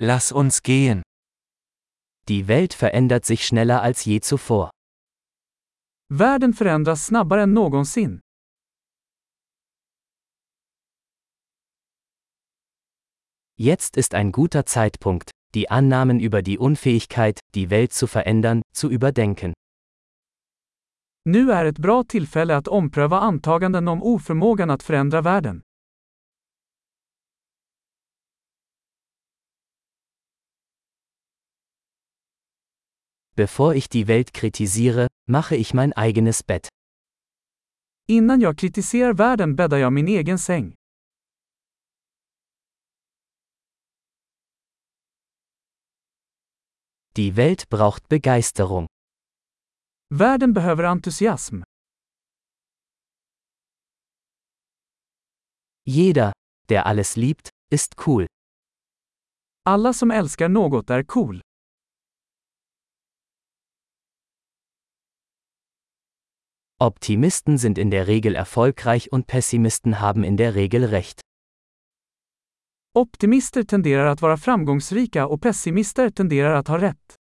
Lass uns gehen. Die Welt verändert sich schneller als je zuvor. Världen förändras snabbare än någonsin. Jetzt ist ein guter Zeitpunkt, die Annahmen über die Unfähigkeit, die Welt zu verändern, zu überdenken. Nu är ett bra tillfälle att ompröva antaganden om oförmågan att förändra världen. Bevor ich die Welt kritisiere, mache ich mein eigenes Bett. Innan jag kritiserar världen bäddar jag min egen säng. Die Welt braucht Begeisterung. Världen behöver entusiasm. Jeder, der alles liebt, ist cool. Alla som älskar något är cool. Optimisten sind in der Regel erfolgreich und Pessimisten haben in der Regel recht. Optimister tenderar att vara framgångsrika och pessimister tenderar att ha rätt.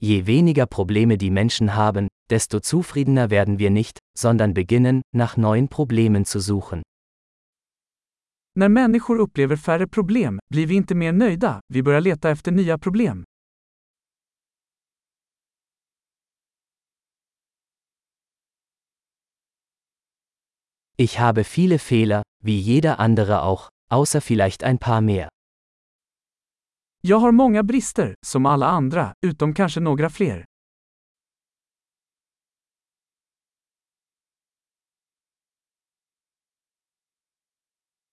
Je weniger Probleme die Menschen haben, desto zufriedener werden wir nicht, sondern beginnen, nach neuen Problemen zu suchen. När människor upplever färre problem blir vi inte mer nöjda, vi börjar leta efter nya problem. Ich habe viele Fehler, wie jeder andere auch, außer vielleicht ein paar mehr. Jag har många brister, som alla andra, utom kanske några fler.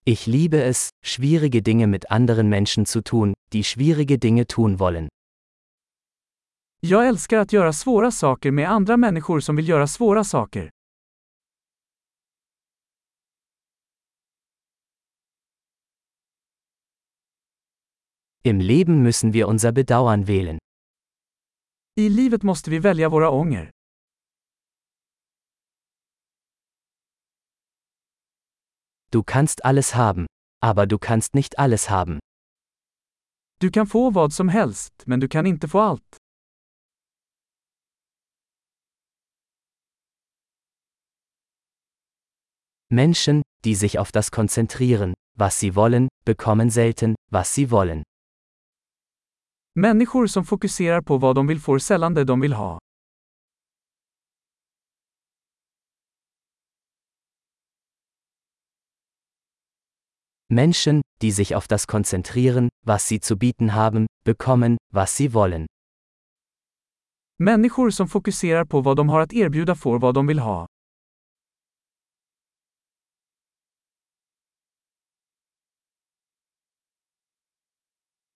Ich liebe es, schwierige Dinge mit anderen Menschen zu tun, die schwierige Dinge tun wollen. Jag älskar att göra svåra saker med andra människor som vill göra svåra saker. Im Leben müssen wir unser Bedauern wählen. I livet måste vi välja våra ånger. Du kannst alles haben, aber du kannst nicht alles haben. Du kan få vad som helst, men du kan inte få allt. Menschen, die sich auf das konzentrieren, was sie wollen, bekommen selten, was sie wollen. Människor som fokuserar på vad de vill får sällan det de vill ha. Menschen, die sich auf das konzentrieren, was sie zu bieten haben, bekommen, was sie wollen. Människor som fokuserar på vad de har att erbjuda får vad de vill ha.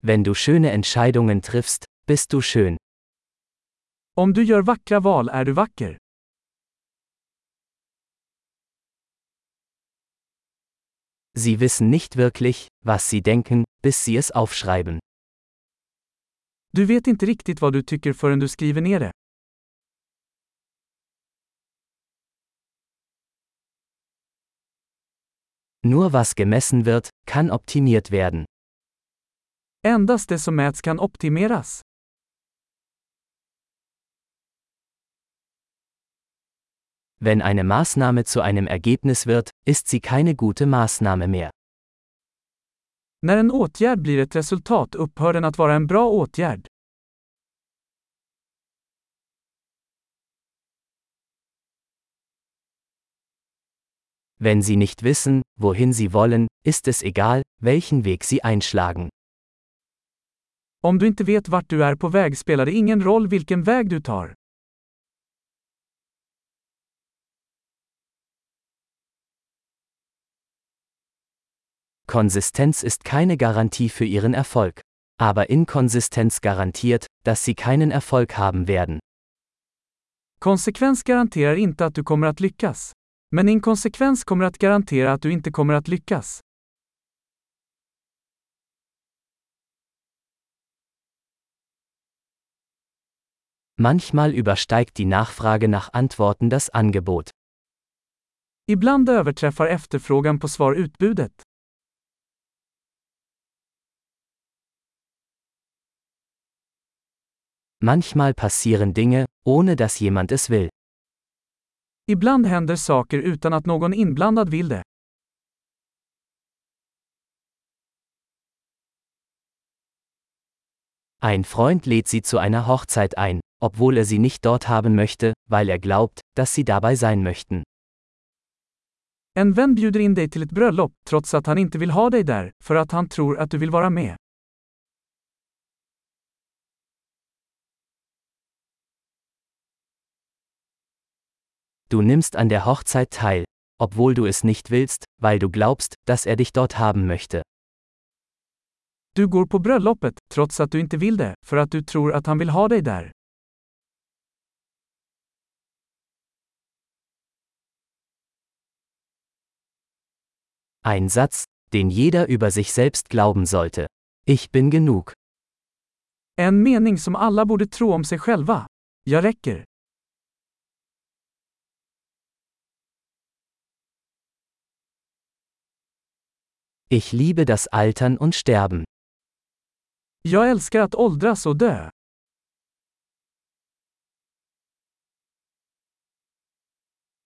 Wenn du schöne Entscheidungen triffst, bist du schön. Om du gör vackra val är du vacker. Sie wissen nicht wirklich, was sie denken, bis sie es aufschreiben. Du vet inte riktigt vad du tycker förrän du skriver ner det. Nur was gemessen wird, kann optimiert werden. Endast det som mäts kan optimeras. Wenn eine Maßnahme zu einem Ergebnis wird, ist sie keine gute Maßnahme mehr. När en åtgärd blir ett resultat upphör den att vara en bra åtgärd. Wenn sie nicht wissen, wohin sie wollen, ist es egal, welchen Weg sie einschlagen. Om du inte vet vart du är på väg spelar det ingen roll vilken väg du tar. Konsistenz ist keine Garantie für ihren Erfolg. Aber Inkonsistenz garantiert, dass sie keinen Erfolg haben werden. Konsekvens garanterar inte att du kommer att lyckas. Men inkonsekvens kommer att garantera att du inte kommer att lyckas. Manchmal übersteigt die Nachfrage nach Antworten das Angebot. Ibland överträffar efterfrågan på svar utbudet. Manchmal passieren Dinge, ohne dass jemand es will. Ibland händer saker utan att någon inblandad vill det. Ein Freund lädt sie zu einer Hochzeit ein, obwohl er sie nicht dort haben möchte, weil er glaubt, dass sie dabei sein möchten. En vän bjuder in dig till ett bröllop, trots att han inte vill ha dig där, för att han tror att du vill vara med. Du nimmst an der Hochzeit teil, obwohl du es nicht willst, weil du glaubst, dass er dich dort haben möchte. Du går på bröllopet, trots att du inte vill det, för att du tror att han vill ha dig där. Ein Satz, den jeder über sich selbst glauben sollte. Ich bin genug. En mening som alla borde tro om sig själva. Jag räcker. Ich liebe das Altern und Sterben. Jag älskar att åldras och dö.